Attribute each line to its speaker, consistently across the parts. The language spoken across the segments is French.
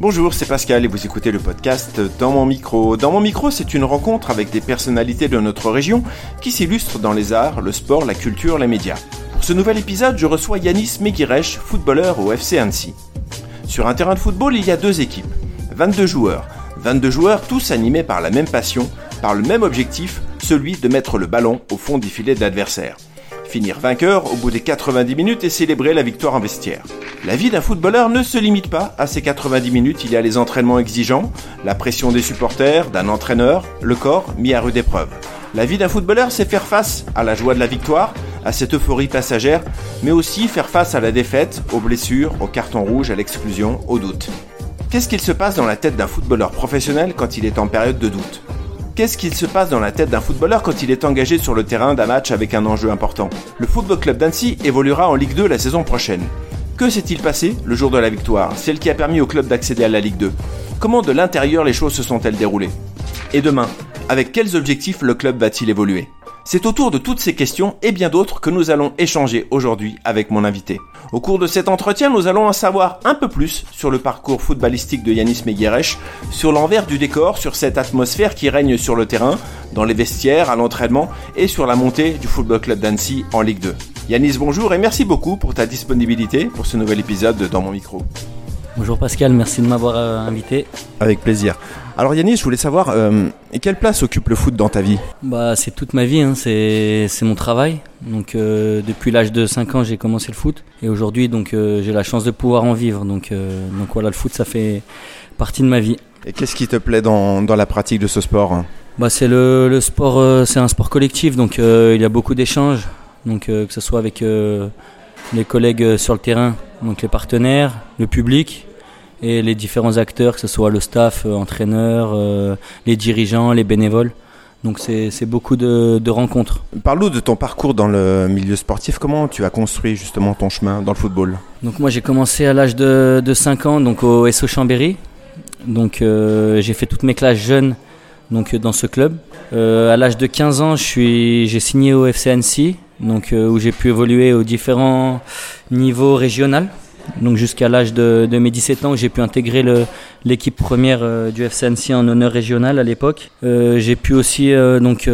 Speaker 1: Bonjour, c'est Pascal et vous écoutez le podcast Dans mon micro. Dans mon micro, c'est une rencontre avec des personnalités de notre région qui s'illustrent dans les arts, le sport, la culture, les médias. Pour ce nouvel épisode, je reçois Yanis Meguirech, footballeur au FC Annecy. Sur un terrain de football, il y a deux équipes, 22 joueurs. 22 joueurs tous animés par la même passion, par le même objectif, celui de mettre le ballon au fond du filet de l'adversaire. Finir vainqueur au bout des 90 minutes et célébrer la victoire en vestiaire. La vie d'un footballeur ne se limite pas à ces 90 minutes, il y a les entraînements exigeants, la pression des supporters, d'un entraîneur, le corps mis à rude épreuve. La vie d'un footballeur, c'est faire face à la joie de la victoire, à cette euphorie passagère, mais aussi faire face à la défaite, aux blessures, aux cartons rouges, à l'exclusion, aux doutes. Qu'est-ce qu'il se passe dans la tête d'un footballeur professionnel quand il est en période de doute? Qu'est-ce qu'il se passe dans la tête d'un footballeur quand il est engagé sur le terrain d'un match avec un enjeu important? Le Football Club d'Annecy évoluera en Ligue 2 la saison prochaine. Que s'est-il passé le jour de la victoire, celle qui a permis au club d'accéder à la Ligue 2 Comment de l'intérieur les choses se sont-elles déroulées? Et demain, avec quels objectifs le club va-t-il évoluer? C'est autour de toutes ces questions et bien d'autres que nous allons échanger aujourd'hui avec mon invité. Au cours de cet entretien, nous allons en savoir un peu plus sur le parcours footballistique de Yanis Meguirech, sur l'envers du décor, sur cette atmosphère qui règne sur le terrain, dans les vestiaires, à l'entraînement et sur la montée du Football Club d'Annecy en Ligue 2. Yanis, bonjour et merci beaucoup pour ta disponibilité pour ce nouvel épisode de Dans mon micro.
Speaker 2: Bonjour Pascal, merci de m'avoir euh, invité.
Speaker 1: Avec plaisir. Alors Yannis, je voulais savoir, euh, quelle place occupe le foot dans ta vie?
Speaker 2: Bah, C'est toute ma vie, hein. c'est mon travail. Donc euh, depuis l'âge de 5 ans, j'ai commencé le foot. Et aujourd'hui, donc j'ai la chance de pouvoir en vivre. Donc, donc voilà, le foot, ça fait partie de ma vie.
Speaker 1: Et qu'est-ce qui te plaît dans, dans, la pratique de ce sport?
Speaker 2: Bah, C'est le, le, sport, c'est un sport collectif, donc il y a beaucoup d'échanges. Donc que ce soit avec les collègues sur le terrain, donc les partenaires, le public et les différents acteurs, que ce soit le staff, euh, entraîneur, euh, les dirigeants, les bénévoles. Donc c'est beaucoup de, de rencontres.
Speaker 1: Parle-nous de ton parcours dans le milieu sportif. Comment tu as construit justement ton chemin dans le football?
Speaker 2: Donc moi j'ai commencé à l'âge de, de, 5 ans donc au SO Chambéry. Donc euh, j'ai fait toutes mes classes jeunes donc dans ce club. à l'âge de 15 ans j'ai signé au FC Annecy donc où j'ai pu évoluer aux différents niveaux régionaux donc jusqu'à l'âge de, mes 17 ans j'ai pu intégrer l'équipe première euh, du FC Annecy en honneur régional à l'époque. Euh, j'ai pu aussi euh, donc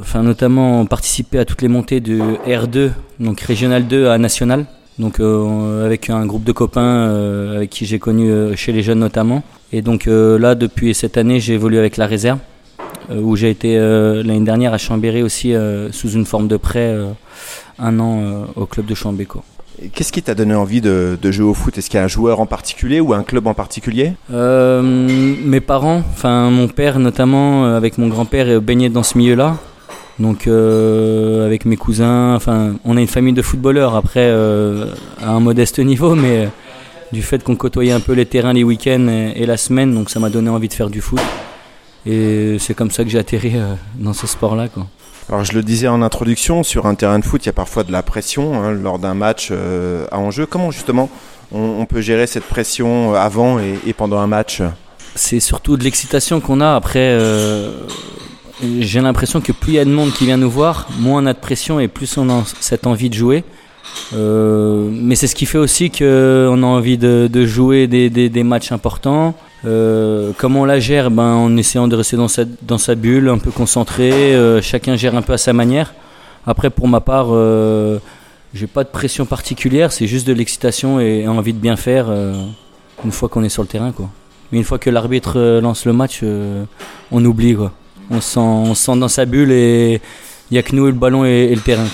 Speaker 2: enfin notamment participer à toutes les montées du R2 donc régional 2 à national. Donc avec un groupe de copains avec qui j'ai connu chez les jeunes notamment. Et donc là depuis cette année j'ai évolué avec la réserve où j'ai été l'année dernière à Chambéry aussi sous une forme de prêt un an au club de Chambéry.
Speaker 1: Qu'est-ce qui t'a donné envie de, jouer au foot? Est-ce qu'il y a un joueur en particulier ou un club en particulier?
Speaker 2: Euh, Mes parents, enfin mon père notamment, euh, avec mon grand-père, euh, baigné dans ce milieu-là. Donc avec mes cousins, enfin on a une famille de footballeurs après à un modeste niveau, mais du fait qu'on côtoyait un peu les terrains les week-ends et, la semaine, donc ça m'a donné envie de faire du foot. Et c'est comme ça que j'ai atterri dans ce sport-là. Quoi.
Speaker 1: Alors je le disais en introduction, sur un terrain de foot, il y a parfois de la pression hein, lors d'un match euh, à enjeu. Comment justement on, peut gérer cette pression euh, avant et, pendant un match?
Speaker 2: C'est surtout de l'excitation qu'on a. Après, euh, j'ai l'impression que plus il y a de monde qui vient nous voir, moins on a de pression et plus on a cette envie de jouer. mais c'est ce qui fait aussi qu'on a envie de, jouer des matchs importants. Euh, comment on la gère? Ben, En essayant de rester dans sa, bulle, un peu concentré. Euh, chacun gère un peu à sa manière. Après, pour ma part, euh, j'ai pas de pression particulière. C'est juste de l'excitation et envie de bien faire une fois qu'on est sur le terrain. Mais une fois que l'arbitre lance le match, on oublie. Quoi. On, se sent, dans sa bulle et il n'y a que nous, le ballon et, le terrain.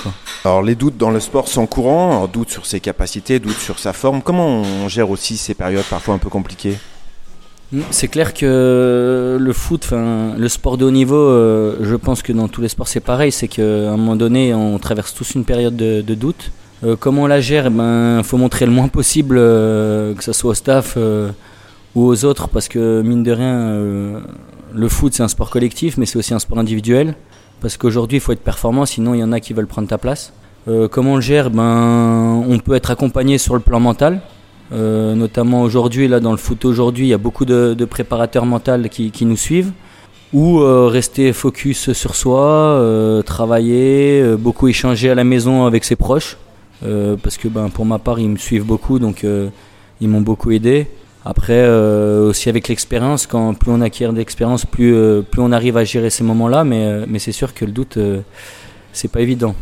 Speaker 1: Alors les doutes dans le sport sont courants, doutes sur ses capacités, doutes sur sa forme. Comment on gère aussi ces périodes parfois un peu compliquées?
Speaker 2: C'est clair que le foot, le sport de haut niveau, euh, je pense que dans tous les sports c'est pareil, c'est qu'à un moment donné on traverse tous une période de, doute. Euh, comment on la gère? Ben, faut montrer le moins possible, euh, que ce soit au staff ou aux autres, parce que mine de rien, le foot c'est un sport collectif, mais c'est aussi un sport individuel, parce qu'aujourd'hui il faut être performant, sinon il y en a qui veulent prendre ta place. comment on le gère? Ben, on peut être accompagné sur le plan mental. Euh, notamment aujourd'hui, là dans le foot aujourd'hui, il y a beaucoup de, préparateurs mentaux qui, nous suivent. Ou euh, rester focus sur soi, euh, travailler, beaucoup échanger à la maison avec ses proches. parce que ben, pour ma part, ils me suivent beaucoup, donc ils m'ont beaucoup aidé. Après, aussi avec l'expérience, quand plus on acquiert d'expérience, plus, plus on arrive à gérer ces moments-là, mais, mais c'est sûr que le doute, c'est pas évident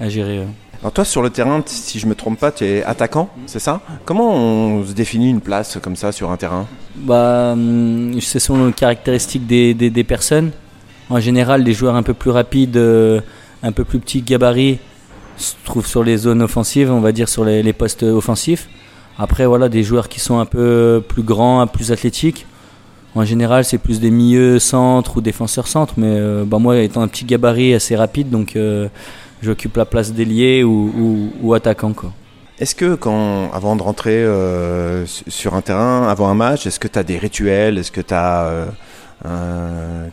Speaker 2: à gérer.
Speaker 1: Alors toi sur le terrain, si je me trompe pas, tu es attaquant, c'est ça Comment on se définit une place comme ça sur un terrain
Speaker 2: Bah, hum, ce sont les caractéristiques des, des, personnes. En général, les joueurs un peu plus rapides, euh, un peu plus petits gabarits, se trouvent sur les zones offensives, on va dire sur les, postes offensifs. Après, voilà, des joueurs qui sont un peu plus grands, plus athlétiques. En général, c'est plus des milieux centres ou défenseurs centres, mais euh, bah, moi, étant un petit gabarit assez rapide, donc euh, j'occupe la place d'ailier ou, ou, attaquant. Quoi.
Speaker 1: Est-ce que quand, avant de rentrer euh, sur un terrain, avant un match, est-ce que tu as des rituels Est-ce que tu as euh,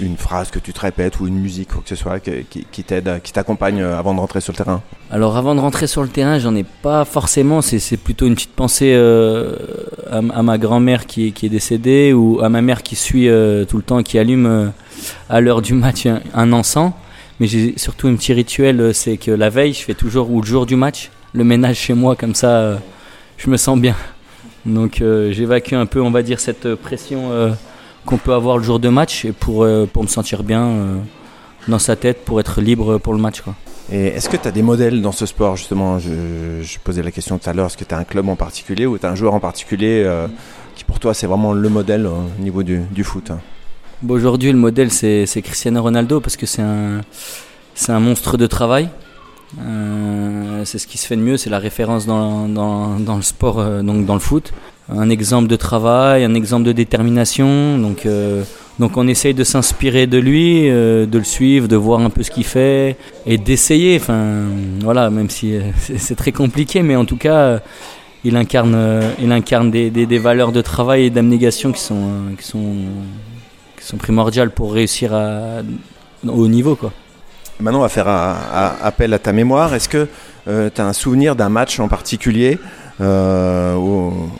Speaker 1: une phrase que tu te répètes ou une musique ou que ce soit qui, qui t'aide, qui t'accompagne euh, avant de rentrer sur le terrain?
Speaker 2: Alors avant de rentrer sur le terrain, j'en ai pas forcément. C'est, plutôt une petite pensée à, ma grand-mère qui, qui, est décédée ou à ma mère qui suit tout le temps, qui allume à l'heure du match un encens. Mais j'ai surtout un petit rituel, euh, c'est que la veille, je fais toujours, ou le jour du match, le ménage chez moi, comme ça, euh, je me sens bien. Donc euh, j'évacue un peu, on va dire, cette pression qu'on peut avoir le jour de match pour, pour me sentir bien dans sa tête, pour être libre pour le match. Quoi.
Speaker 1: Et est-ce que tu as des modèles dans ce sport justement? Je, posais la question tout à l'heure, est-ce que tu as un club en particulier ou tu as un joueur en particulier qui pour toi c'est vraiment le modèle au niveau du, du foot hein
Speaker 2: Aujourd'hui, le modèle, c'est Cristiano Ronaldo parce que c'est un, monstre de travail. Euh, c'est ce qui se fait de mieux, c'est la référence dans, le sport, euh, donc dans le foot. Un exemple de travail, un exemple de détermination. Donc, euh, on essaye de s'inspirer de lui, de le suivre, de voir un peu ce qu'il fait et d'essayer. Enfin, voilà, même si c'est très compliqué, mais en tout cas, il incarne, des, valeurs de travail et d'abnégation qui sont sont primordiales pour réussir à, au niveau. Quoi.
Speaker 1: Maintenant, on va faire appel à ta mémoire. Est-ce que euh, tu as un souvenir d'un match en particulier euh,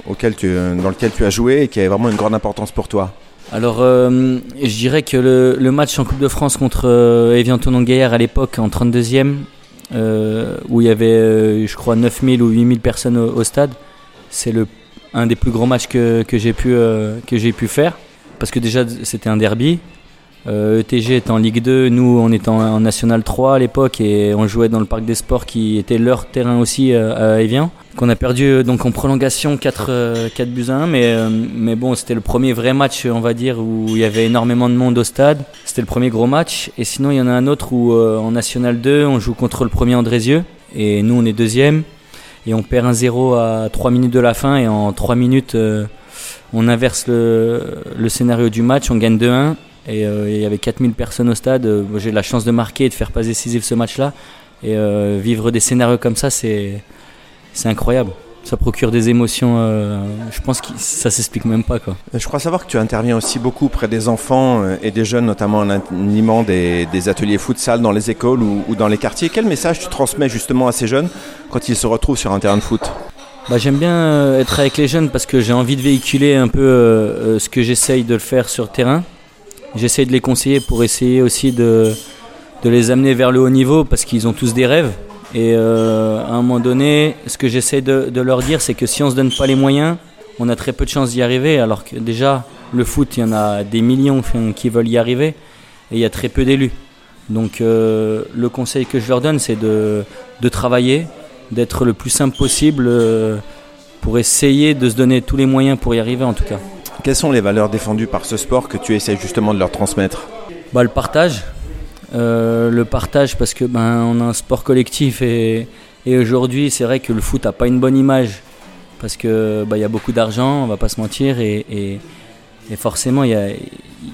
Speaker 1: auquel tu, dans lequel tu as joué et qui avait vraiment une grande importance pour toi?
Speaker 2: Alors, euh, je dirais que le, match en Coupe de France contre Evian Tonon Gaillard à l'époque, en 32e, où il y avait, je crois, 9000 ou 8000 personnes au, stade, c'est un des plus grands matchs que, que j'ai pu, que j'ai pu faire parce que déjà c'était un derby. Euh, ETG est en Ligue 2, nous on était en, National 3 à l'époque et on jouait dans le Parc des Sports qui était leur terrain aussi euh, à Evian. Qu'on a perdu euh, donc en prolongation 4, 4 buts à 1, mais, mais bon c'était le premier vrai match on va dire où il y avait énormément de monde au stade. C'était le premier gros match et sinon il y en a un autre où en National 2 on joue contre le premier Andrézieux et nous on est deuxième et on perd un 0 à 3 minutes de la fin et en 3 minutes on inverse le, scénario du match, on gagne 2-1 et euh, il y avait 4000 personnes au stade. Euh, j'ai la chance de marquer et de faire pas décisif ce match-là. Et euh, vivre des scénarios comme ça, c'est incroyable. Ça procure des émotions, je pense que ça s'explique même pas.
Speaker 1: Je crois savoir que tu interviens aussi beaucoup près des enfants et des jeunes, notamment en animant des, des ateliers futsal dans les écoles ou dans les quartiers. Quel message tu transmets justement à ces jeunes quand ils se retrouvent sur un terrain de foot?
Speaker 2: Bah, J'aime bien euh, être avec les jeunes parce que j'ai envie de véhiculer un peu euh, euh, ce que j'essaye de faire sur terrain. J'essaye de les conseiller pour essayer aussi de, de les amener vers le haut niveau parce qu'ils ont tous des rêves. Et à un moment donné, ce que j'essaie de, de, leur dire, c'est que si on ne se donne pas les moyens, on a très peu de chances d'y arriver. Alors que déjà, le foot, il y en a des millions qui veulent y arriver et il y a très peu d'élus. Donc le conseil que je leur donne, c'est de, de travailler, d'être le plus simple possible euh, pour essayer de se donner tous les moyens pour y arriver en tout cas.
Speaker 1: Quelles sont les valeurs défendues par ce sport que tu essaies justement de leur transmettre?
Speaker 2: Bah, Le partage. Euh, le partage parce que ben, on a un sport collectif et, et aujourd'hui c'est vrai que le foot n'a pas une bonne image parce que bah, y a beaucoup d'argent, on va pas se mentir et, et, et forcément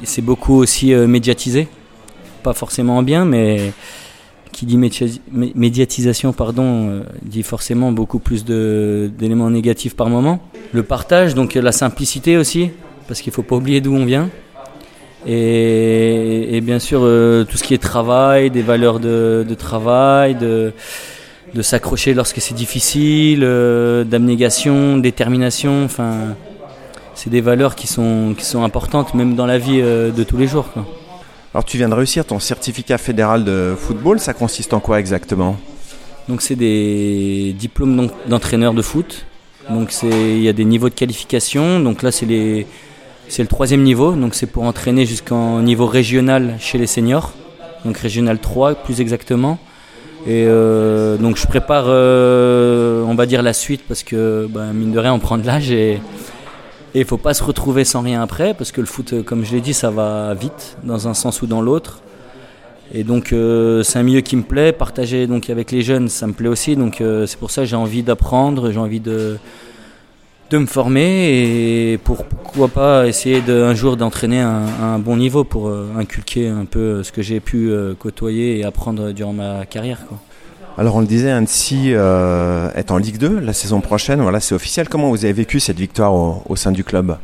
Speaker 2: c'est beaucoup aussi euh, médiatisé, pas forcément en bien mais qui dit médiatisation, pardon, euh, dit forcément beaucoup plus d'éléments négatifs par moment. Le partage, donc la simplicité aussi, parce qu'il ne faut pas oublier d'où on vient. Et, bien sûr, euh, tout ce qui est travail, des valeurs de, travail, de, s'accrocher lorsque c'est difficile, euh, d'abnégation, détermination, enfin, c'est des valeurs qui sont, qui sont importantes même dans la vie de tous les jours.
Speaker 1: Alors tu viens de réussir ton certificat fédéral de football, ça consiste en quoi exactement?
Speaker 2: Donc c'est des diplômes d'entraîneur de foot Donc il y a des niveaux de qualification. Donc là c'est le troisième niveau, donc c'est pour entraîner jusqu'en niveau régional chez les seniors, donc régional 3 plus exactement. Et euh, donc je prépare, euh, on va dire la suite parce que ben, mine de rien on prend de l'âge et il faut pas se retrouver sans rien après parce que le foot, comme je l'ai dit, ça va vite dans un sens ou dans l'autre. Et donc euh, c'est un milieu qui me plaît, partager donc avec les jeunes, ça me plaît aussi. Donc c'est pour ça que j'ai envie d'apprendre, j'ai envie de de me former et pour pourquoi pas essayer de, un jour d'entraîner un, un, bon niveau pour euh, inculquer un peu ce que j'ai pu euh, côtoyer et apprendre durant ma carrière.
Speaker 1: Alors on le disait, Annecy euh, est en Ligue 2 la saison prochaine, voilà c'est officiel. Comment vous avez vécu cette victoire au, sein du club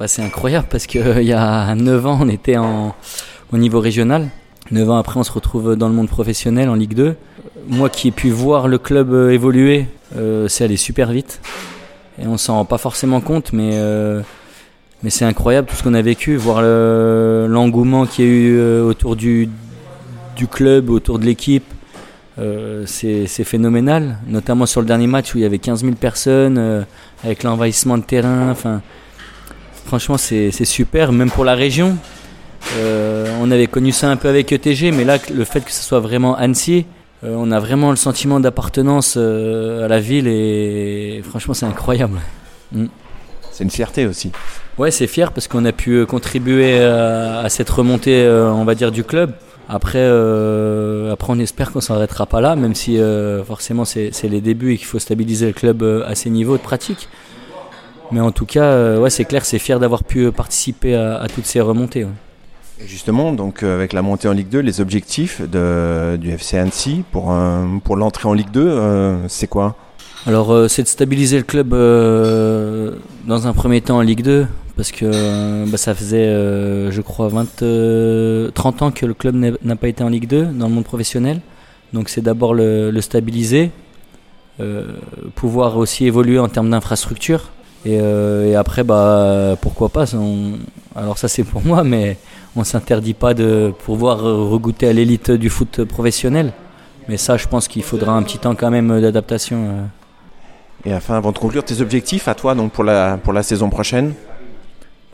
Speaker 2: bah, C'est incroyable parce qu'il y a 9 ans on était au niveau régional. 9 ans après on se retrouve dans le monde professionnel en Ligue 2. Moi qui ai pu voir le club évoluer, c'est allé super vite et on s'en rend pas forcément compte, mais, euh, c'est incroyable tout ce qu'on a vécu, voir l'engouement qu'il y a eu euh, autour du club, autour de l'équipe. Euh, c'est phénoménal, notamment sur le dernier match où il y avait 15 000 personnes, avec l'envahissement de terrain. Enfin, franchement, c'est super, même pour la région. on avait connu ça un peu avec ETG, mais là, le fait que ce soit vraiment Annecy, euh, on a vraiment le sentiment d'appartenance euh, à la ville et franchement c'est incroyable.
Speaker 1: Mm. C'est une fierté aussi.
Speaker 2: Ouais, c'est fier parce qu'on a pu euh, contribuer à, cette remontée, on va dire, du club. Après, après on espère qu'on s'arrêtera pas là, même si forcément c'est les débuts et qu'il faut stabiliser le club à ces niveaux de pratique. Mais en tout cas, ouais, c'est clair, c'est fier d'avoir pu participer à, toutes ces remontées.
Speaker 1: Justement, donc euh, avec la montée en Ligue 2, les objectifs de, du FC Annecy pour, pour l'entrée en Ligue 2, euh, c'est quoi?
Speaker 2: Alors, euh, c'est de stabiliser le club dans un premier temps en Ligue 2, parce que bah, ça faisait, je crois, 20, 30 ans que le club n'a pas été en Ligue 2 dans le monde professionnel. Donc, c'est d'abord le, stabiliser, pouvoir aussi évoluer en termes d'infrastructure. Et, après, bah, pourquoi pas Alors, ça, c'est pour moi, mais on s'interdit pas de pouvoir regoûter à l'élite du foot professionnel. Mais ça, je pense qu'il faudra un petit temps quand même d'adaptation. Euh.
Speaker 1: Et enfin, avant de conclure, tes objectifs à toi donc pour la, pour la saison prochaine?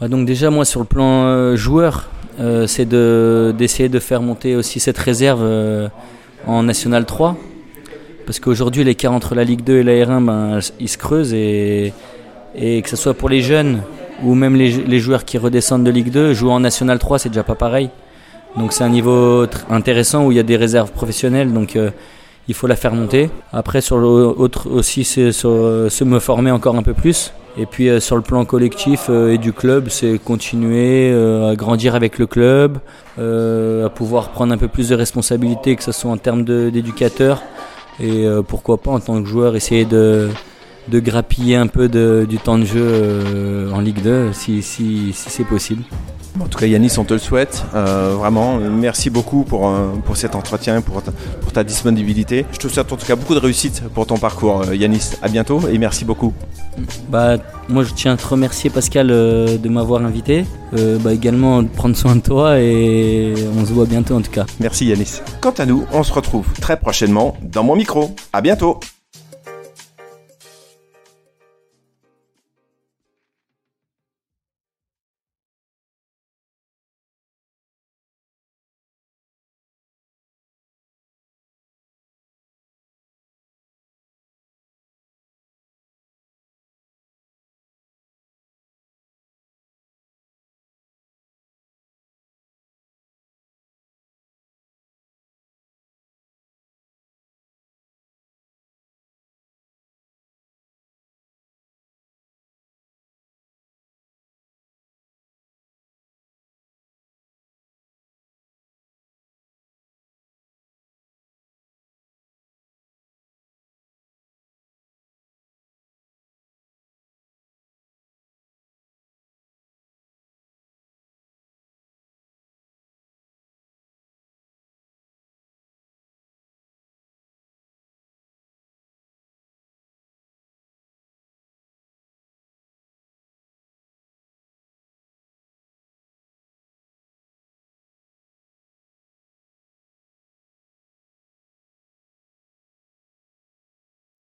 Speaker 2: Bah Donc déjà, moi, sur le plan euh, joueur, euh, c'est d'essayer de, faire monter aussi cette réserve en National 3. Parce qu'aujourd'hui, l'écart entre la Ligue 2 et la R1, ben, il se creuse. Et, et que ce soit pour les jeunes ou même les, joueurs qui redescendent de Ligue 2 jouent en National 3, c'est déjà pas pareil. Donc c'est un niveau intéressant où il y a des réserves professionnelles, donc euh, il faut la faire monter. Après sur l'autre aussi, c'est se me former encore un peu plus. Et puis euh, sur le plan collectif euh, et du club, c'est continuer à grandir avec le club, à pouvoir prendre un peu plus de responsabilités, que ce soit en termes d'éducateur, et pourquoi pas en tant que joueur essayer de de grappiller un peu de, du temps de jeu euh, en Ligue 2 si, si, si c'est possible.
Speaker 1: En tout cas, Yanis, on te le souhaite. Euh, vraiment, merci beaucoup pour, euh, pour cet entretien, pour ta, pour ta disponibilité. Je te souhaite en tout cas beaucoup de réussite pour ton parcours, Yanis. À bientôt et merci beaucoup.
Speaker 2: Bah, moi, je tiens à te remercier, Pascal, de m'avoir invité. bah, également, de prendre soin de toi et on se voit bientôt en tout cas.
Speaker 1: Merci, Yanis. Quant à nous, on se retrouve très prochainement dans mon micro. À bientôt.